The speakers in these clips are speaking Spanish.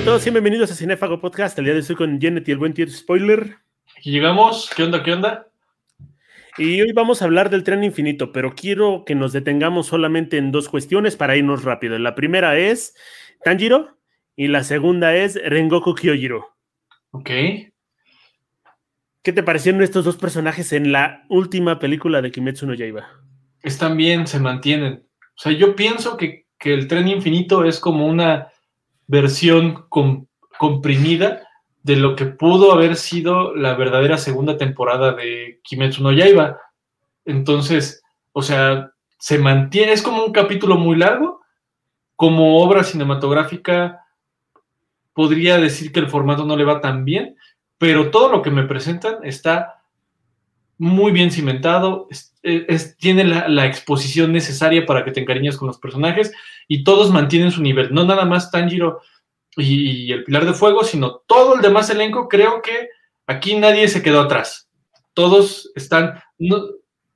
Hola a todos y bienvenidos a Cinefago Podcast. El día de hoy estoy con Janet y el buen tío Spoiler. Aquí llegamos. ¿Qué onda? ¿Qué onda? Y hoy vamos a hablar del tren infinito, pero quiero que nos detengamos solamente en dos cuestiones para irnos rápido. La primera es Tanjiro y la segunda es Rengoku Kyojiro. Ok. ¿Qué te parecieron estos dos personajes en la última película de Kimetsu no Yaiba? Están bien, se mantienen. O sea, yo pienso que, el tren infinito es como una versión comprimida de lo que pudo haber sido la verdadera segunda temporada de Kimetsu no Yaiba. Entonces, o sea, se mantiene, es como un capítulo muy largo, como obra cinematográfica podría decir que el formato no le va tan bien, pero todo lo que me presentan está muy bien cimentado, tiene la, exposición necesaria para que te encariñes con los personajes y todos mantienen su nivel, no nada más Tanjiro y, el Pilar de Fuego, sino todo el demás elenco, creo que aquí nadie se quedó atrás. Todos están,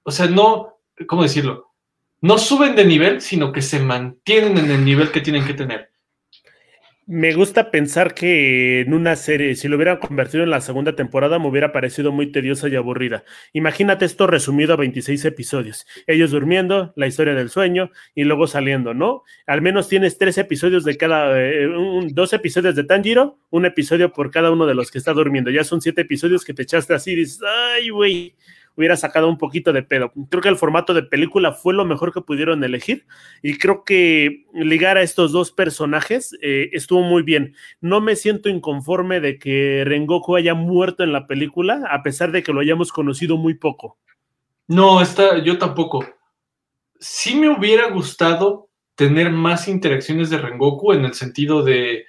o sea, no, ¿cómo decirlo? No suben de nivel, sino que se mantienen en el nivel que tienen que tener. Me gusta pensar que en una serie, si lo hubieran convertido en la segunda temporada, me hubiera parecido muy tediosa y aburrida. Imagínate esto resumido a 26 episodios. Ellos durmiendo, la historia del sueño y luego saliendo, ¿no? Al menos tienes tres episodios de cada, eh, dos episodios de Tanjiro, un episodio por cada uno de los que está durmiendo. Ya son siete episodios que te echaste así y dices, ay, güey hubiera sacado un poquito de pedo. Creo que el formato de película fue lo mejor que pudieron elegir y creo que ligar a estos dos personajes eh, estuvo muy bien. No me siento inconforme de que Rengoku haya muerto en la película, a pesar de que lo hayamos conocido muy poco. No, está, yo tampoco. Sí me hubiera gustado tener más interacciones de Rengoku en el sentido de,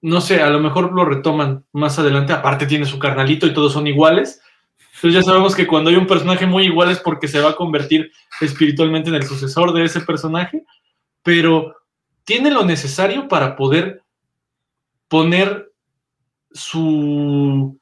no sé, a lo mejor lo retoman más adelante, aparte tiene su carnalito y todos son iguales, entonces ya sabemos que cuando hay un personaje muy igual es porque se va a convertir espiritualmente en el sucesor de ese personaje, pero tiene lo necesario para poder poner su,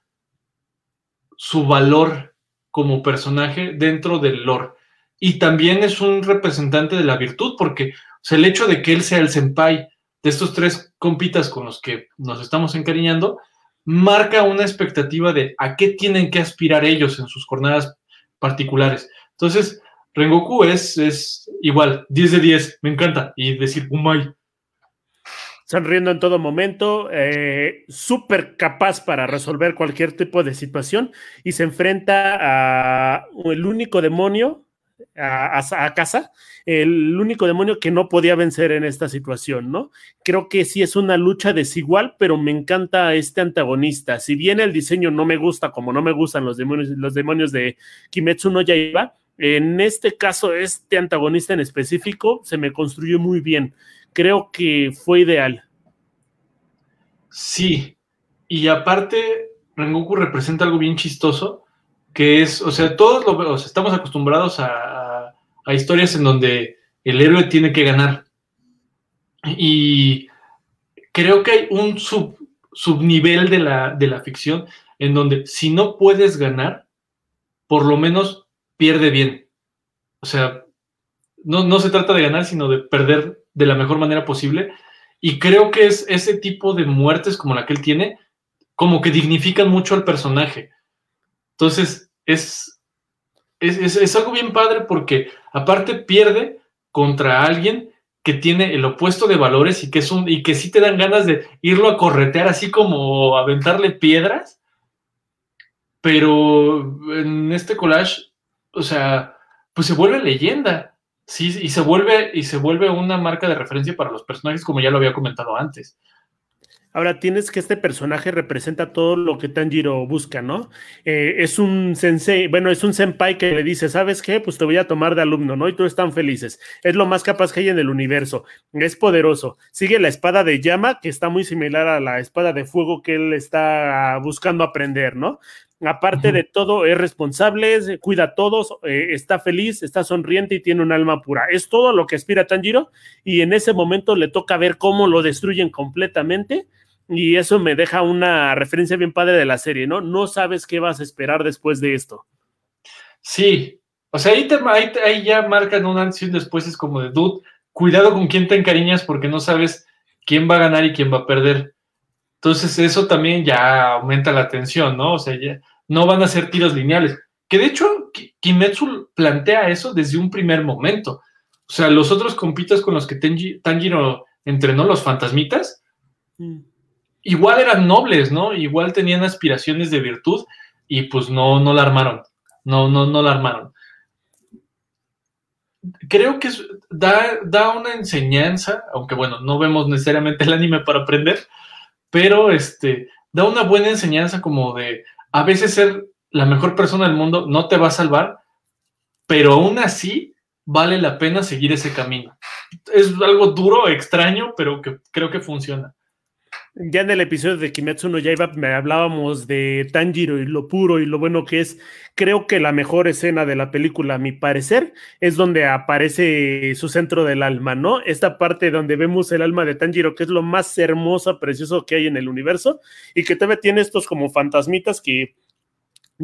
su valor como personaje dentro del lore. Y también es un representante de la virtud, porque el hecho de que él sea el senpai de estos tres compitas con los que nos estamos encariñando, marca una expectativa de a qué tienen que aspirar ellos en sus jornadas particulares. Entonces, Rengoku es, es igual, 10 de 10, me encanta. Y decir, Umay. Sonriendo en todo momento, eh, súper capaz para resolver cualquier tipo de situación y se enfrenta a el único demonio a, casa, el único demonio que no podía vencer en esta situación, ¿no? Creo que sí es una lucha desigual, pero me encanta este antagonista. Si bien el diseño no me gusta, como no me gustan los demonios, los demonios de Kimetsu no Yaiba, en este caso, este antagonista en específico se me construyó muy bien. Creo que fue ideal. Sí, y aparte, Rengoku representa algo bien chistoso que es, o sea, todos lo, estamos acostumbrados a, historias en donde el héroe tiene que ganar. Y creo que hay un sub, subnivel de la, de la ficción en donde si no puedes ganar, por lo menos pierde bien. O sea, no, no, se trata de ganar, sino de perder de la mejor manera posible. Y creo que es ese tipo de muertes como la que él tiene, como que dignifican mucho al personaje. Entonces, es, es, algo bien padre porque aparte pierde contra alguien que tiene el opuesto de valores y que es un y que sí te dan ganas de irlo a corretear así como aventarle piedras. Pero en este collage, o sea, pues se vuelve leyenda. Sí, y se vuelve y se vuelve una marca de referencia para los personajes como ya lo había comentado antes. Ahora tienes que este personaje representa todo lo que Tanjiro busca, ¿no? Eh, es un sensei, bueno, es un senpai que le dice, ¿sabes qué? Pues te voy a tomar de alumno, ¿no? Y todos están felices. Es lo más capaz que hay en el universo. Es poderoso. Sigue la espada de llama, que está muy similar a la espada de fuego que él está buscando aprender, ¿no? Aparte de todo, es responsable, cuida a todos, eh, está feliz, está sonriente y tiene un alma pura. Es todo lo que aspira Tanjiro y en ese momento le toca ver cómo lo destruyen completamente y eso me deja una referencia bien padre de la serie, ¿no? No sabes qué vas a esperar después de esto. Sí, o sea, ahí, ahí, ya marcan un antes y un después, es como de, dude, cuidado con quién te encariñas porque no sabes quién va a ganar y quién va a perder. Entonces eso también ya aumenta la tensión, ¿no? O sea, ya no van a ser tiros lineales. Que de hecho, Kimetsu plantea eso desde un primer momento. O sea, los otros compitas con los que Tanjiro entrenó, los fantasmitas, mm. Igual eran nobles, ¿no? Igual tenían aspiraciones de virtud y pues no, no la armaron. No, no, no la armaron. Creo que da, da una enseñanza, aunque bueno, no vemos necesariamente el anime para aprender, pero este, da una buena enseñanza como de a veces ser la mejor persona del mundo no te va a salvar, pero aún así vale la pena seguir ese camino. Es algo duro, extraño, pero que creo que funciona. Ya en el episodio de Kimetsu no Yaiba me hablábamos de Tanjiro y lo puro y lo bueno que es. Creo que la mejor escena de la película, a mi parecer, es donde aparece su centro del alma, ¿no? Esta parte donde vemos el alma de Tanjiro, que es lo más hermoso, precioso que hay en el universo, y que también tiene estos como fantasmitas que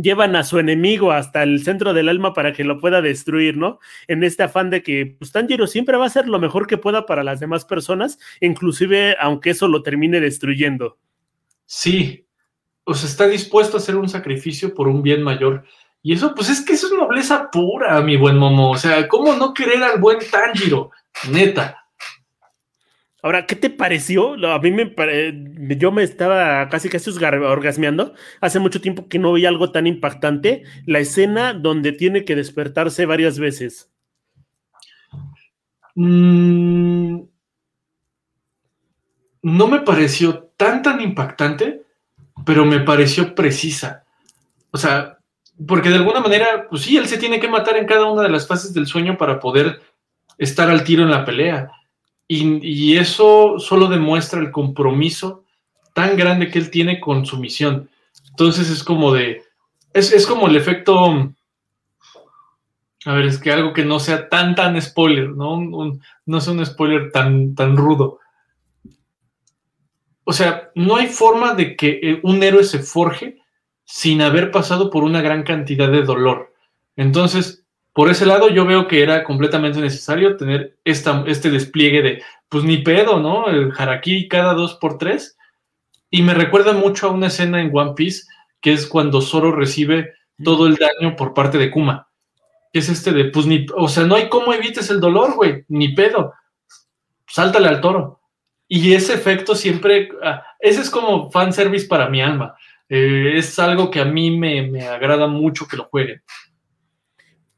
llevan a su enemigo hasta el centro del alma para que lo pueda destruir, ¿no? En este afán de que pues, Tanjiro siempre va a hacer lo mejor que pueda para las demás personas, inclusive aunque eso lo termine destruyendo. Sí, o sea, está dispuesto a hacer un sacrificio por un bien mayor. Y eso, pues es que eso es nobleza pura, mi buen Momo. O sea, ¿cómo no querer al buen Tanjiro? Neta. Ahora, ¿qué te pareció? A mí me yo me estaba casi casi orgasmeando. Hace mucho tiempo que no vi algo tan impactante. La escena donde tiene que despertarse varias veces. Mm, no me pareció tan tan impactante, pero me pareció precisa. O sea, porque de alguna manera, pues sí, él se tiene que matar en cada una de las fases del sueño para poder estar al tiro en la pelea y, eso solo demuestra el compromiso tan grande que él tiene con su misión. Entonces es como de, es, como el efecto, a ver, es que algo que no sea tan, tan spoiler, ¿no? no sea un spoiler tan, tan rudo. O sea, no hay forma de que eh, un héroe se forje sin haber pasado por una gran cantidad de dolor. Entonces, por ese lado, yo veo que era completamente necesario tener este despliegue de, pues ni pedo, ¿no? El harakiri cada dos por tres. Y me recuerda mucho a una escena en One Piece, que es cuando Zoro recibe todo el daño por parte de Kuma. Es este de, pues ni, o sea, no hay cómo evites el dolor, güey, ni pedo. Sáltale al toro. Y ese efecto siempre, ah, ese es como fanservice para mi alma. Eh, es algo que a mí me, me agrada mucho que lo jueguen.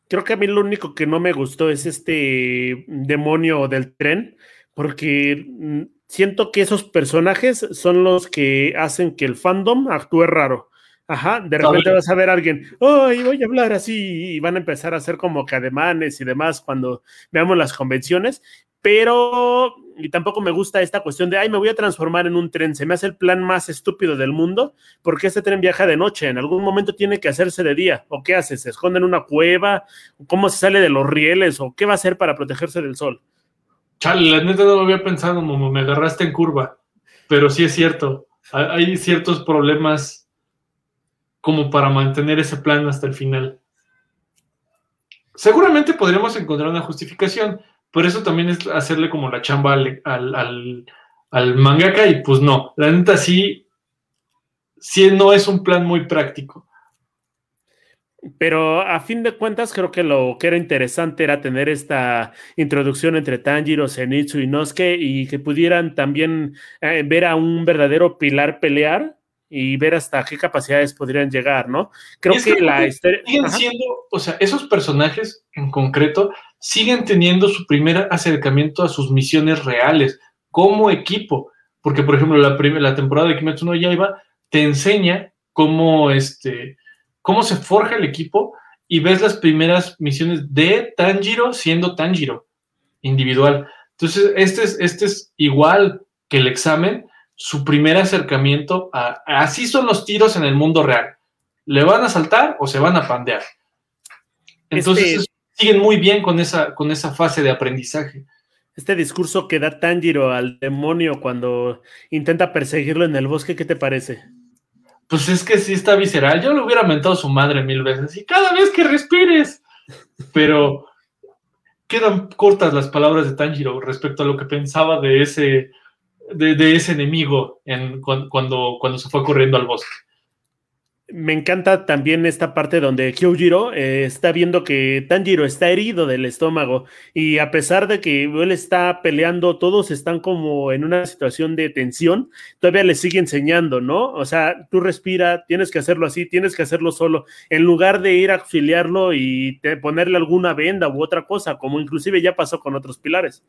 Creo que a mí lo único que no me gustó es este demonio del tren, porque mm, siento que esos personajes son los que hacen que el fandom actúe raro. Ajá, de repente vas a ver a alguien, ¡ay, voy a hablar así! Y van a empezar a hacer como que ademanes y demás cuando veamos las convenciones, pero y tampoco me gusta esta cuestión de, ay, me voy a transformar en un tren, se me hace el plan más estúpido del mundo, porque este tren viaja de noche, en algún momento tiene que hacerse de día, o qué hace, se esconde en una cueva, cómo se sale de los rieles, o qué va a hacer para protegerse del sol. Chale, la neta no lo había pensado, como me agarraste en curva, pero sí es cierto, hay ciertos problemas como para mantener ese plan hasta el final. Seguramente podríamos encontrar una justificación, por eso también es hacerle como la chamba al, al, mangaka y pues no, la neta sí, sí no es un plan muy práctico. Pero a fin de cuentas, creo que lo que era interesante era tener esta introducción entre Tanjiro, Zenitsu y Nosuke y que pudieran también eh, ver a un verdadero pilar pelear y ver hasta qué capacidades podrían llegar, ¿no? Creo que, la historia. Siguen siendo, o sea, esos personajes en concreto siguen teniendo su primer acercamiento a sus misiones reales como equipo. Porque, por ejemplo, la, primera, la temporada de Kimetsu no Yaiba te enseña cómo, este, cómo se forja el equipo y ves las primeras misiones de Tanjiro siendo Tanjiro individual. Entonces, este es, este es igual que el examen, su primer acercamiento a, así son los tiros en el mundo real. ¿Le van a saltar o se van a pandear? Entonces este siguen muy bien con esa, con esa fase de aprendizaje. Este discurso que da Tanjiro al demonio cuando intenta perseguirlo en el bosque, ¿qué te parece? Pues es que sí está visceral. Yo le hubiera mentado a su madre mil veces y cada vez que respires. Pero quedan cortas las palabras de Tanjiro respecto a lo que pensaba de ese de, ese enemigo en, cuando, cuando se fue corriendo al bosque. Me encanta también esta parte donde Kyojiro eh, está viendo que Tanjiro está herido del estómago y a pesar de que él está peleando, todos están como en una situación de tensión, todavía le sigue enseñando, ¿no? O sea, tú respira, tienes que hacerlo así, tienes que hacerlo solo, en lugar de ir a auxiliarlo y ponerle alguna venda u otra cosa, como inclusive ya pasó con otros pilares.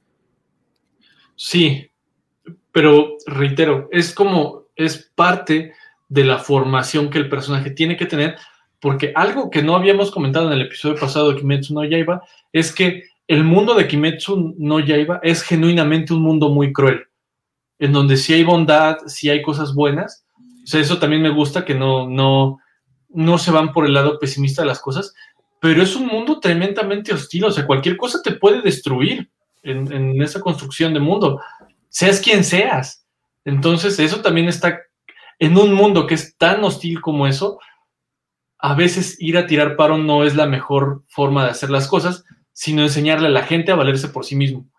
Sí, pero reitero, es como, es parte de la formación que el personaje tiene que tener, porque algo que no habíamos comentado en el episodio pasado de Kimetsu no Yaiba es que el mundo de Kimetsu no Yaiba es genuinamente un mundo muy cruel, en donde sí hay bondad, sí hay cosas buenas. O sea, eso también me gusta, que no, no, no se van por el lado pesimista de las cosas, pero es un mundo tremendamente hostil, o sea, cualquier cosa te puede destruir en esa construcción de mundo, seas quien seas. Entonces, eso también está en un mundo que es tan hostil como eso, a veces ir a tirar paro no es la mejor forma de hacer las cosas, sino enseñarle a la gente a valerse por sí mismo.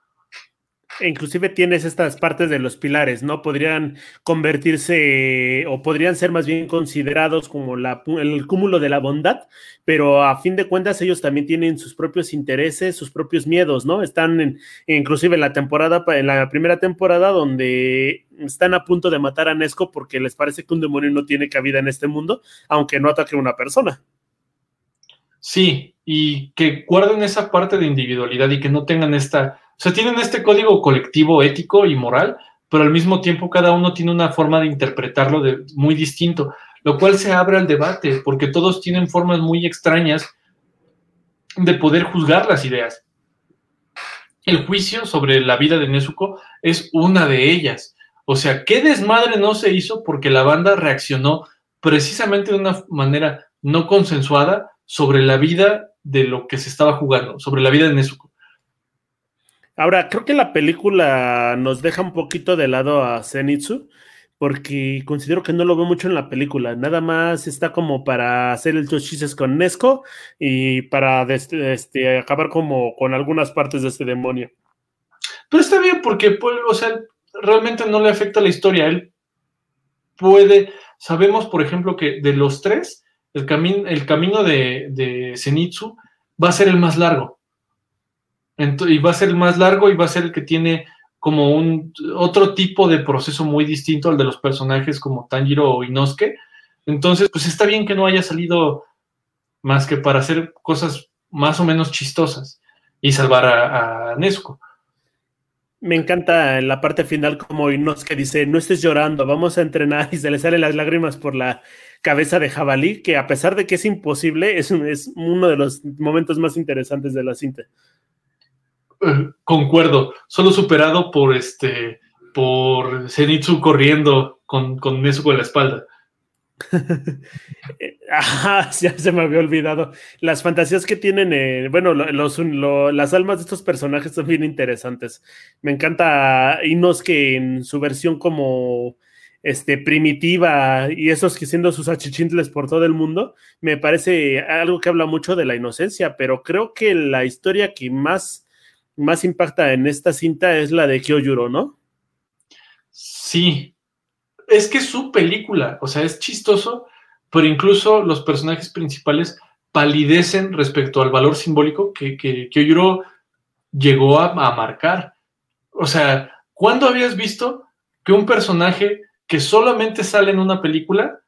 E inclusive tienes estas partes de los pilares, ¿no? Podrían convertirse o podrían ser más bien considerados como el cúmulo de la bondad, pero a fin de cuentas ellos también tienen sus propios intereses, sus propios miedos, ¿no? Están en, inclusive en la temporada, en la primera temporada donde están a punto de matar a Nesco porque les parece que un demonio no tiene cabida en este mundo, aunque no ataque a una persona. Sí, y que guarden esa parte de individualidad y que no tengan esta sea, tienen este código colectivo ético y moral, pero al mismo tiempo cada uno tiene una forma de interpretarlo de, muy distinto, lo cual se abre al debate, porque todos tienen formas muy extrañas de poder juzgar las ideas. El juicio sobre la vida de Nezuko es una de ellas. O sea, ¿qué desmadre no se hizo porque la banda reaccionó precisamente de una manera no consensuada sobre la vida de lo que se estaba jugando, sobre la vida de Nezuko? Ahora, creo que la película nos deja un poquito de lado a Zenitsu, porque considero que no lo veo mucho en la película. Nada más está como para hacer el chistes con Nesco y para este, acabar como con algunas partes de este demonio. Pero está bien porque, pues, o sea, realmente no le afecta la historia. Él puede, sabemos, por ejemplo, que de los tres, el, el camino de, de Zenitsu va a ser el más largo y va a ser el más largo y va a ser el que tiene como un otro tipo de proceso muy distinto al de los personajes como Tanjiro o Inosuke. Entonces, pues está bien que no haya salido más que para hacer cosas más o menos chistosas y salvar a, a Nezuko. Me encanta la parte final como Inosuke dice, no estés llorando, vamos a entrenar y se le salen las lágrimas por la cabeza de jabalí, que a pesar de que es imposible, es, es uno de los momentos más interesantes de la cinta. Concuerdo, solo superado por este por Zenitsu corriendo con, con Nezuko en la espalda. ya se me había olvidado. Las fantasías que tienen, eh, bueno, los, las almas de estos personajes son bien interesantes. Me encanta Inosuke en su versión como este, primitiva y esos que siendo sus achichintles por todo el mundo, me parece algo que habla mucho de la inocencia, pero creo que la historia que más más impacta en esta cinta es la de Kyojuro, ¿no? Sí, es que es su película, o sea, es chistoso, pero incluso los personajes principales palidecen respecto al valor simbólico que, que Kyojuro llegó a, marcar. O sea, ¿cuándo habías visto que un personaje que solamente sale en una película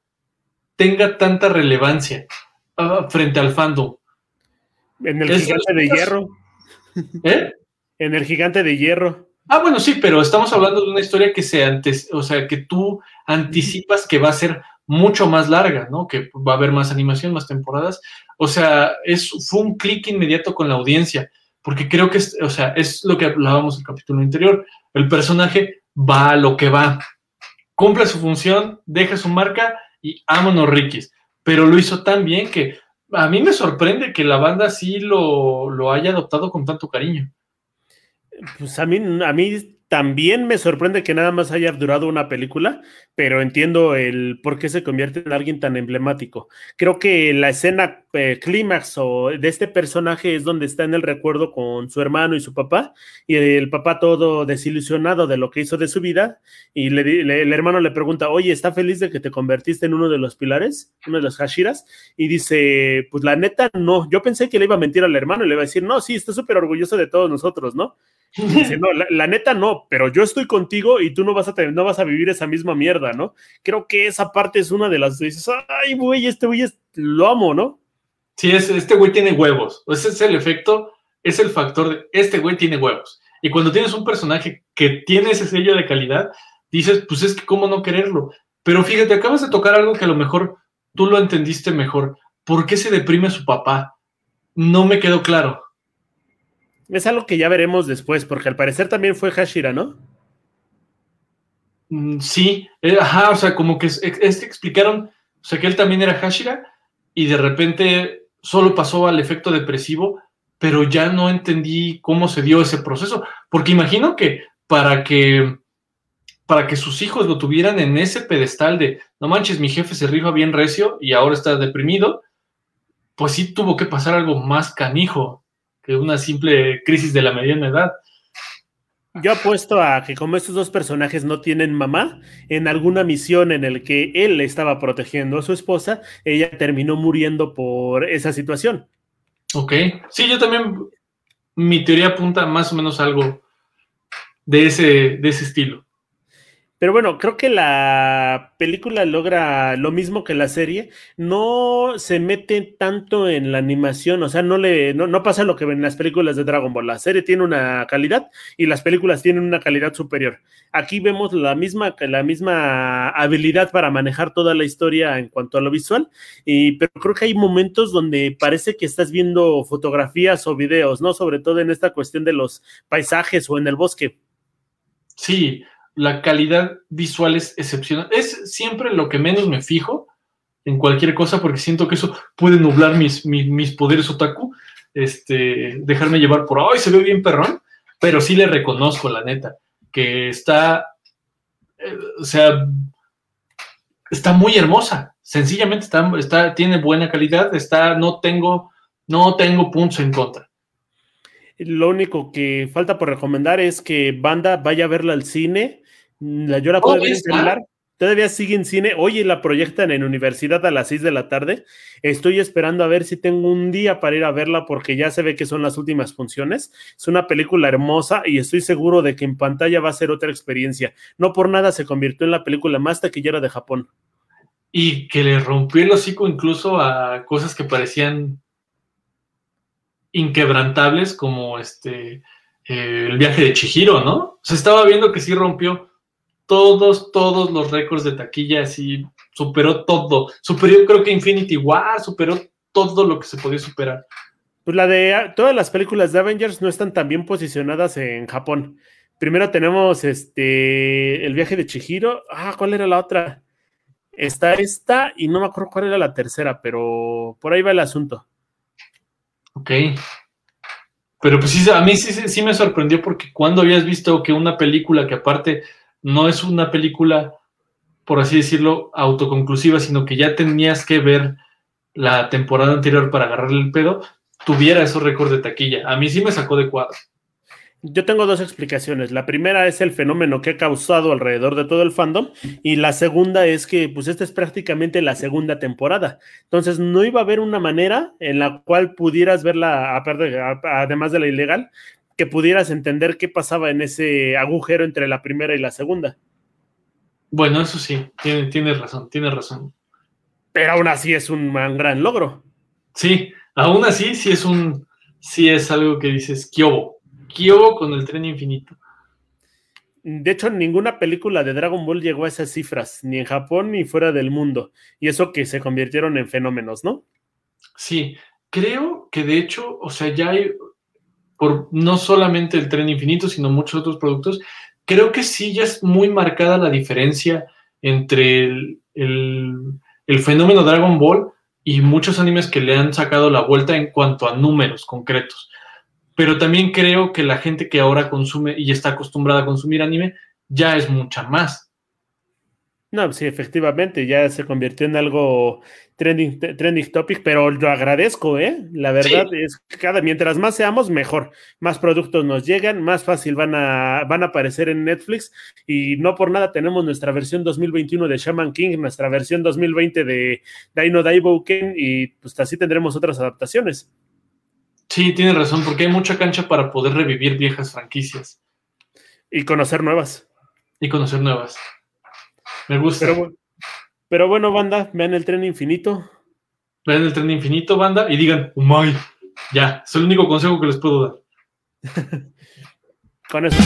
tenga tanta relevancia ah, frente al fandom? En el gigante de hierro. ¿Eh? En el gigante de hierro. Ah, bueno, sí, pero estamos hablando de una historia que se antes, o sea, que tú anticipas que va a ser mucho más larga, ¿no? Que va a haber más animación, más temporadas. O sea, es, fue un clic inmediato con la audiencia, porque creo que, es, o sea, es lo que hablábamos en el capítulo anterior. El personaje va a lo que va, cumple su función, deja su marca y vámonos, Rikis. Pero lo hizo tan bien que a mí me sorprende que la banda sí lo, lo haya adoptado con tanto cariño. Pues a mí, a mí también me sorprende que nada más haya durado una película, pero entiendo el por qué se convierte en alguien tan emblemático. Creo que la escena eh, clímax de este personaje es donde está en el recuerdo con su hermano y su papá, y el papá todo desilusionado de lo que hizo de su vida, y el hermano le pregunta, oye, ¿está feliz de que te convertiste en uno de los pilares, uno de los Hashiras? Y dice, pues la neta, no, yo pensé que le iba a mentir al hermano y le iba a decir, no, sí, está súper orgulloso de todos nosotros, ¿no? Dice, no, la, neta no, pero yo estoy contigo y tú no vas a tener, no vas a vivir esa misma mierda, ¿no? Creo que esa parte es una de las dices, ay, güey, este güey es, lo amo, ¿no? Sí, es, este güey tiene huevos. Ese es el efecto, es el factor de este güey tiene huevos. Y cuando tienes un personaje que tiene ese sello de calidad, dices, pues es que cómo no quererlo. Pero fíjate, acabas de tocar algo que a lo mejor tú lo entendiste mejor. ¿Por qué se deprime su papá? No me quedó claro. Es algo que ya veremos después, porque al parecer también fue Hashira, ¿no? Mm, sí, eh, ajá, o sea, como que que explicaron, o sea, que él también era Hashira y de repente solo pasó al efecto depresivo, pero ya no entendí cómo se dio ese proceso, porque imagino que para que para que sus hijos lo tuvieran en ese pedestal de, no manches, mi jefe se rifa bien recio y ahora está deprimido, pues sí tuvo que pasar algo más canijo que una simple crisis de la mediana edad. Yo apuesto a que como estos dos personajes no tienen mamá, en alguna misión en el que él estaba protegiendo a su esposa, ella terminó muriendo por esa situación. Ok, sí, yo también, mi teoría apunta más o menos algo de ese, de ese estilo. Pero bueno, creo que la película logra lo mismo que la serie. No se mete tanto en la animación, o sea, no le no, pasa lo que ven en las películas de Dragon Ball. La serie tiene una calidad y las películas tienen una calidad superior. Aquí vemos la misma, la misma habilidad para manejar toda la historia en cuanto a lo visual. Y, pero creo que hay momentos donde parece que estás viendo fotografías o videos, ¿no? Sobre todo en esta cuestión de los paisajes o en el bosque. Sí, la calidad visual es excepcional. Es siempre lo que menos me fijo en cualquier cosa porque siento que eso puede nublar mis, mis, poderes otaku, este, dejarme llevar por, ay, se ve bien perrón, pero sí le reconozco, la neta, que está, eh, o sea, está muy hermosa, sencillamente está, está, tiene buena calidad, está, no tengo, no tengo puntos en contra. Lo único que falta por recomendar es que Banda vaya a verla al cine la Llora puede ver en celular. Todavía sigue en cine. Oye, la proyectan en universidad a las 6 de la tarde. Estoy esperando a ver si tengo un día para ir a verla porque ya se ve que son las últimas funciones. Es una película hermosa y estoy seguro de que en pantalla va a ser otra experiencia. No por nada se convirtió en la película más taquillera de Japón. Y que le rompió el hocico incluso a cosas que parecían inquebrantables como este eh, el viaje de Chihiro, ¿no? Se estaba viendo que sí rompió todos, todos los récords de taquilla, así superó todo. Superó, creo que Infinity War, superó todo lo que se podía superar. Pues la de todas las películas de Avengers no están tan bien posicionadas en Japón. Primero tenemos este el viaje de Chihiro. Ah, ¿cuál era la otra? Está esta y no me acuerdo cuál era la tercera, pero por ahí va el asunto. Ok. Pero pues sí, a mí sí, sí me sorprendió porque cuando habías visto que una película que aparte no es una película, por así decirlo, autoconclusiva, sino que ya tenías que ver la temporada anterior para agarrarle el pedo, tuviera esos récords de taquilla. A mí sí me sacó de cuadro. Yo tengo dos explicaciones. La primera es el fenómeno que ha causado alrededor de todo el fandom y la segunda es que pues esta es prácticamente la segunda temporada. Entonces no iba a haber una manera en la cual pudieras verla, además de la ilegal, que pudieras entender qué pasaba en ese agujero entre la primera y la segunda. Bueno, eso sí, tienes razón, tienes razón. Pero aún así es un gran logro. Sí, aún así sí es un, sí es algo que dices, Kyobo, Kyobo con el tren infinito. De hecho, ninguna película de Dragon Ball llegó a esas cifras, ni en Japón ni fuera del mundo. Y eso que se convirtieron en fenómenos, ¿no? Sí, creo que de hecho, o sea, ya hay, por no solamente el tren infinito, sino muchos otros productos, creo que sí ya es muy marcada la diferencia entre el, fenómeno Dragon Ball y muchos animes que le han sacado la vuelta en cuanto a números concretos. pero también creo que la gente que ahora consume y está acostumbrada a consumir anime ya es mucha más. No, sí, efectivamente, ya se convirtió en algo trending, trending topic, pero lo agradezco, ¿eh? La verdad es que cada, mientras más seamos, mejor. Más productos nos llegan, más fácil van a, van a aparecer en Netflix y no por nada tenemos nuestra versión 2021 de Shaman King, nuestra versión 2020 de Dino Daiboken y pues así tendremos otras adaptaciones. Sí, tiene razón, porque hay mucha cancha para poder revivir viejas franquicias. Y conocer nuevas. Y conocer nuevas. Me gusta. Pero, bueno, banda, vean el tren infinito. Vean el tren infinito, banda, y digan, Umay. Ya, es el único consejo que les puedo dar. Con eso.